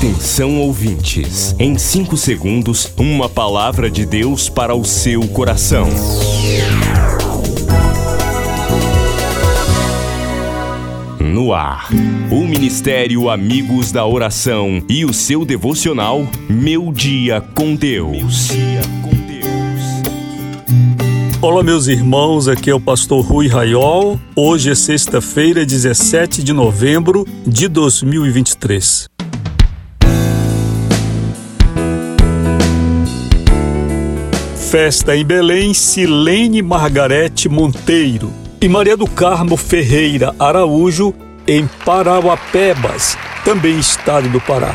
Atenção ouvintes, em 5 segundos, uma palavra de Deus para o seu coração. No ar, o Ministério Amigos da Oração e o seu devocional Meu Dia com Deus. Olá, meus irmãos, aqui é o pastor Rui Raiol. Hoje é sexta-feira, 17 de novembro de 2023. Festa em Belém, Silene Margarete Monteiro e Maria do Carmo Ferreira Araújo, em Parauapebas, também estado do Pará.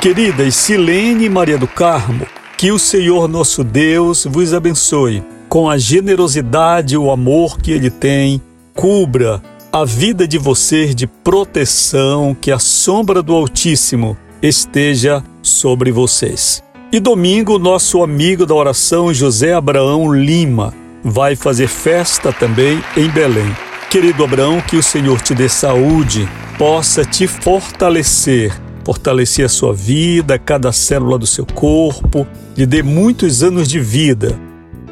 Queridas Silene e Maria do Carmo, que o Senhor nosso Deus vos abençoe com a generosidade e o amor que Ele tem, cubra a vida de vocês de proteção, que a sombra do Altíssimo esteja sobre vocês. E domingo, nosso amigo da oração José Abraão Lima vai fazer festa também em Belém. Querido Abraão, que o Senhor te dê saúde, possa te fortalecer, fortalecer a sua vida, cada célula do seu corpo, lhe dê muitos anos de vida,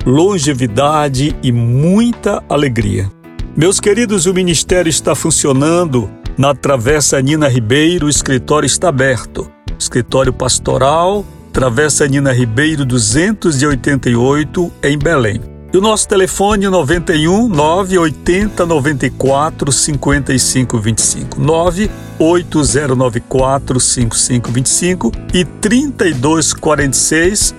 longevidade e muita alegria. Meus queridos, o ministério está funcionando na Travessa Nina Ribeiro, o escritório está aberto. Escritório pastoral Travessa Nina Ribeiro 288, em Belém. E o nosso telefone 91 980 94 55 25 98094 5525 e 3246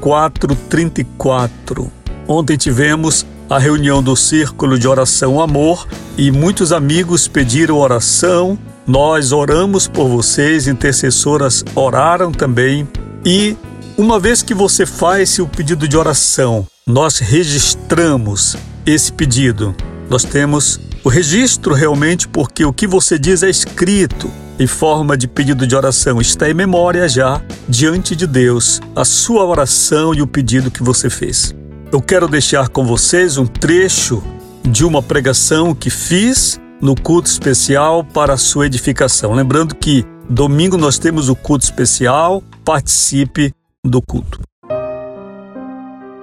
0434. Ontem tivemos a reunião do Círculo de Oração Amor e muitos amigos pediram oração. Nós oramos por vocês, intercessoras oraram também e uma vez que você faz o pedido de oração, nós registramos esse pedido. Nós temos o registro realmente porque o que você diz é escrito em forma de pedido de oração, está em memória já diante de Deus, a sua oração e o pedido que você fez. Eu quero deixar com vocês um trecho de uma pregação que fiz no culto especial para a sua edificação. Lembrando que domingo nós temos o culto especial, participe do culto.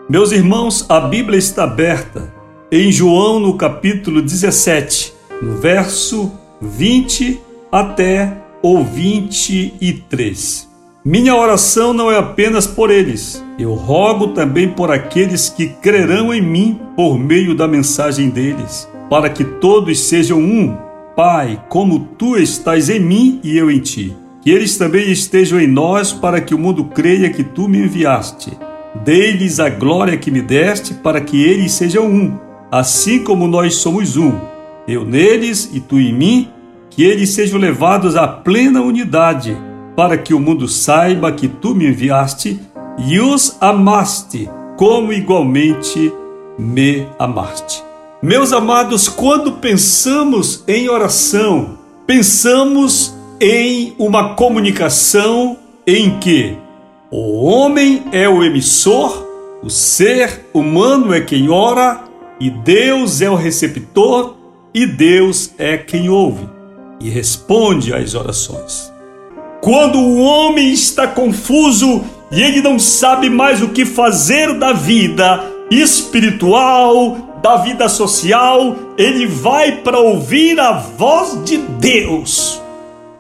Meus irmãos, a Bíblia está aberta em João no capítulo 17, no verso 20 até o 23. Minha oração não é apenas por eles, eu rogo também por aqueles que crerão em mim por meio da mensagem deles, para que todos sejam um. Pai, como tu estás em mim e eu em ti que eles também estejam em nós, para que o mundo creia que tu me enviaste. Dei-lhes a glória que me deste, para que eles sejam um, assim como nós somos um. Eu neles e tu em mim, que eles sejam levados à plena unidade, para que o mundo saiba que tu me enviaste e os amaste, como igualmente me amaste. Meus amados, quando pensamos em oração, pensamos em uma comunicação em que o homem é o emissor, o ser humano é quem ora e Deus é o receptor e Deus é quem ouve e responde às orações. Quando o homem está confuso e ele não sabe mais o que fazer da vida espiritual, da vida social, ele vai para ouvir a voz de Deus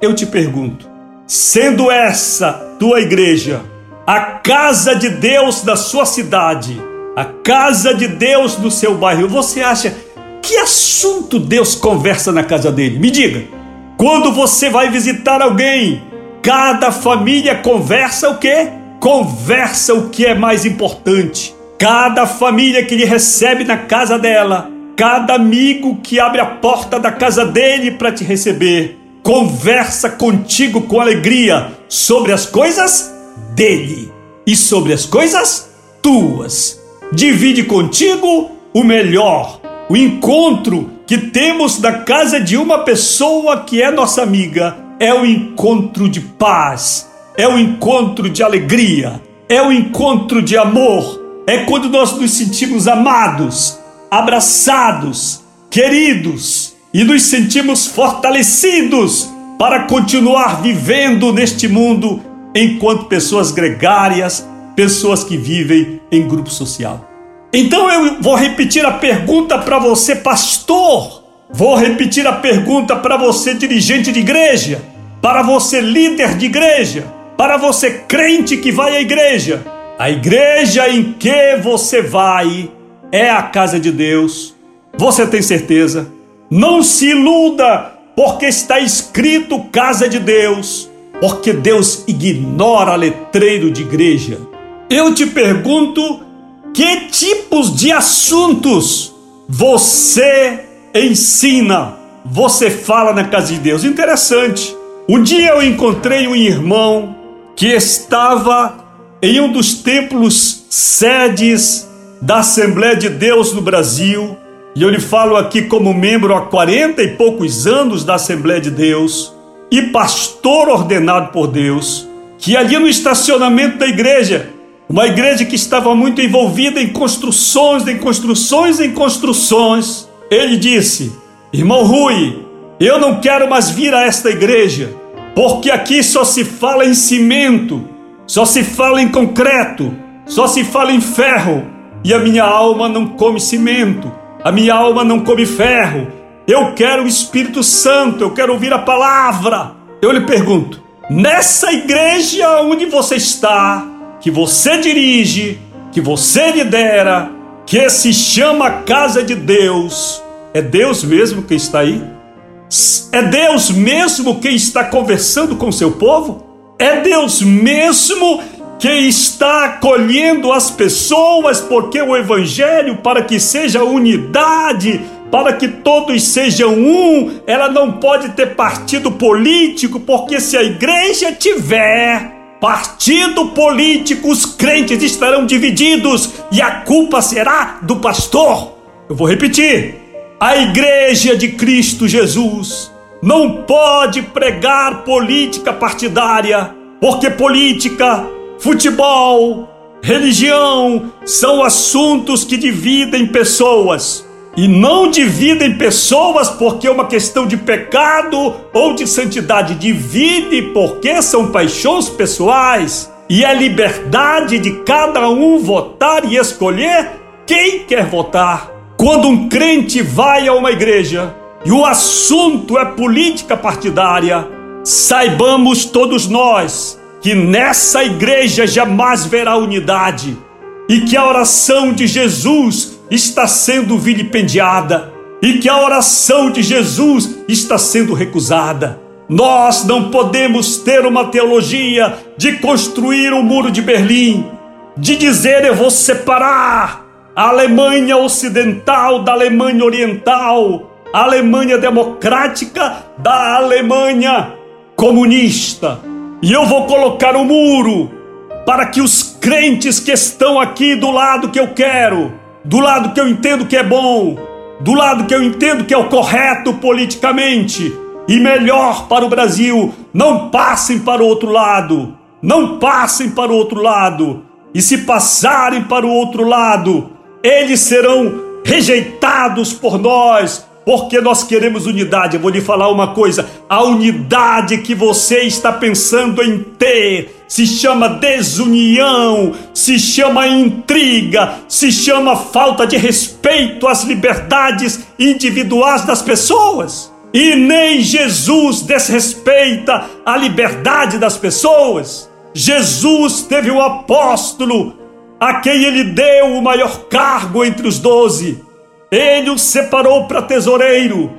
eu te pergunto: sendo essa tua igreja, a casa de Deus da sua cidade, a casa de Deus do seu bairro, você acha que assunto Deus conversa na casa dele? Me diga. Quando você vai visitar alguém, cada família conversa o quê? Conversa o que é mais importante. Cada família que lhe recebe na casa dela, cada amigo que abre a porta da casa dele para te receber, conversa contigo com alegria sobre as coisas dele e sobre as coisas tuas. Divide contigo o melhor, o encontro que temos da casa de uma pessoa que é nossa amiga. É o encontro de paz, é o encontro de alegria, é o encontro de amor. É quando nós nos sentimos amados, abraçados, queridos e nos sentimos fortalecidos para continuar vivendo neste mundo enquanto pessoas gregárias, pessoas que vivem em grupo social. Então eu vou repetir a pergunta para você, pastor. Vou repetir a pergunta para você, dirigente de igreja, para você, líder de igreja, para você, crente que vai à igreja. A igreja em que você vai é a casa de Deus. Você tem certeza? Não se iluda, porque está escrito casa de Deus, porque Deus ignora letreiro de igreja. Eu te pergunto que tipos de assuntos você ensina, você fala na casa de Deus? Interessante. Um dia eu encontrei um irmão que estava em um dos templos sedes da Assembleia de Deus no Brasil, e eu lhe falo aqui como membro há 40 e poucos anos da Assembleia de Deus e pastor ordenado por Deus, que ali no estacionamento da igreja uma igreja que estava muito envolvida em construções, em construções, em construções. Ele disse: Irmão Rui, eu não quero mais vir a esta igreja, porque aqui só se fala em cimento, só se fala em concreto, só se fala em ferro, e a minha alma não come cimento, a minha alma não come ferro. Eu quero o Espírito Santo, eu quero ouvir a palavra. Eu lhe pergunto: nessa igreja onde você está, que você dirige, que você lidera, que se chama Casa de Deus, é Deus mesmo que está aí? É Deus mesmo quem está conversando com seu povo? É Deus mesmo que está acolhendo as pessoas, porque o Evangelho, para que seja unidade, para que todos sejam um, ela não pode ter partido político, porque se a igreja tiver partido político, os crentes estarão divididos e a culpa será do pastor. Eu vou repetir: a igreja de Cristo Jesus não pode pregar política partidária, porque política, futebol, religião são assuntos que dividem pessoas e não dividem pessoas porque é uma questão de pecado ou de santidade. Divide porque são paixões pessoais e é liberdade de cada um votar e escolher quem quer votar. Quando um crente vai a uma igreja e o assunto é política partidária, saibamos todos nós que nessa igreja jamais verá unidade e que a oração de Jesus está sendo vilipendiada e que a oração de Jesus está sendo recusada. Nós não podemos ter uma teologia de construir o um muro de Berlim, de dizer eu vou separar a Alemanha Ocidental da Alemanha Oriental, Alemanha democrática da Alemanha comunista. E eu vou colocar um muro para que os crentes que estão aqui do lado que eu quero do lado que eu entendo que é bom, do lado que eu entendo que é o correto politicamente e melhor para o Brasil, não passem para o outro lado, não passem para o outro lado, e se passarem para o outro lado, eles serão rejeitados por nós, porque nós queremos unidade. Eu vou lhe falar uma coisa: a unidade que você está pensando em ter se chama desunião, se chama intriga, se chama falta de respeito às liberdades individuais das pessoas. E nem Jesus desrespeita a liberdade das pessoas. Jesus teve um apóstolo a quem ele deu o maior cargo entre os doze ele o separou para tesoureiro.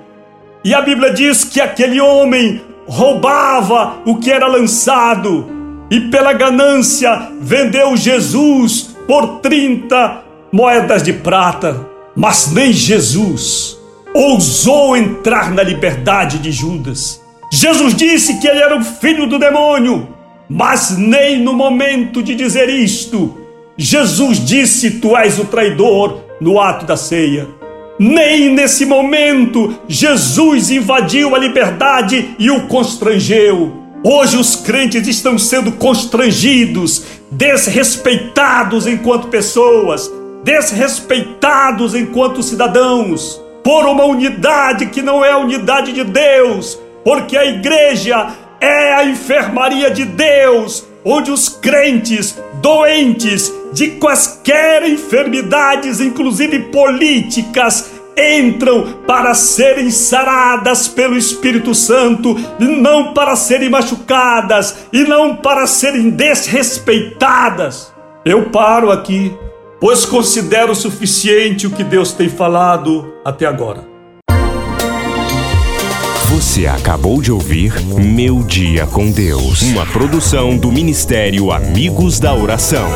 E a Bíblia diz que aquele homem roubava o que era lançado e pela ganância vendeu Jesus por 30 moedas de prata. Mas nem Jesus ousou entrar na liberdade de Judas. Jesus disse que ele era o filho do demônio, mas nem no momento de dizer isto, Jesus disse: Tu és o traidor no ato da ceia. Nem nesse momento Jesus invadiu a liberdade e o constrangeu. Hoje os crentes estão sendo constrangidos, desrespeitados enquanto pessoas, desrespeitados enquanto cidadãos, por uma unidade que não é a unidade de Deus, porque a igreja é a enfermaria de Deus, onde os crentes doentes de quaisquer enfermidades, inclusive políticas, entram para serem saradas pelo Espírito Santo, e não para serem machucadas e não para serem desrespeitadas. Eu paro aqui, pois considero suficiente o que Deus tem falado até agora. Você acabou de ouvir Meu Dia com Deus, uma produção do Ministério Amigos da Oração.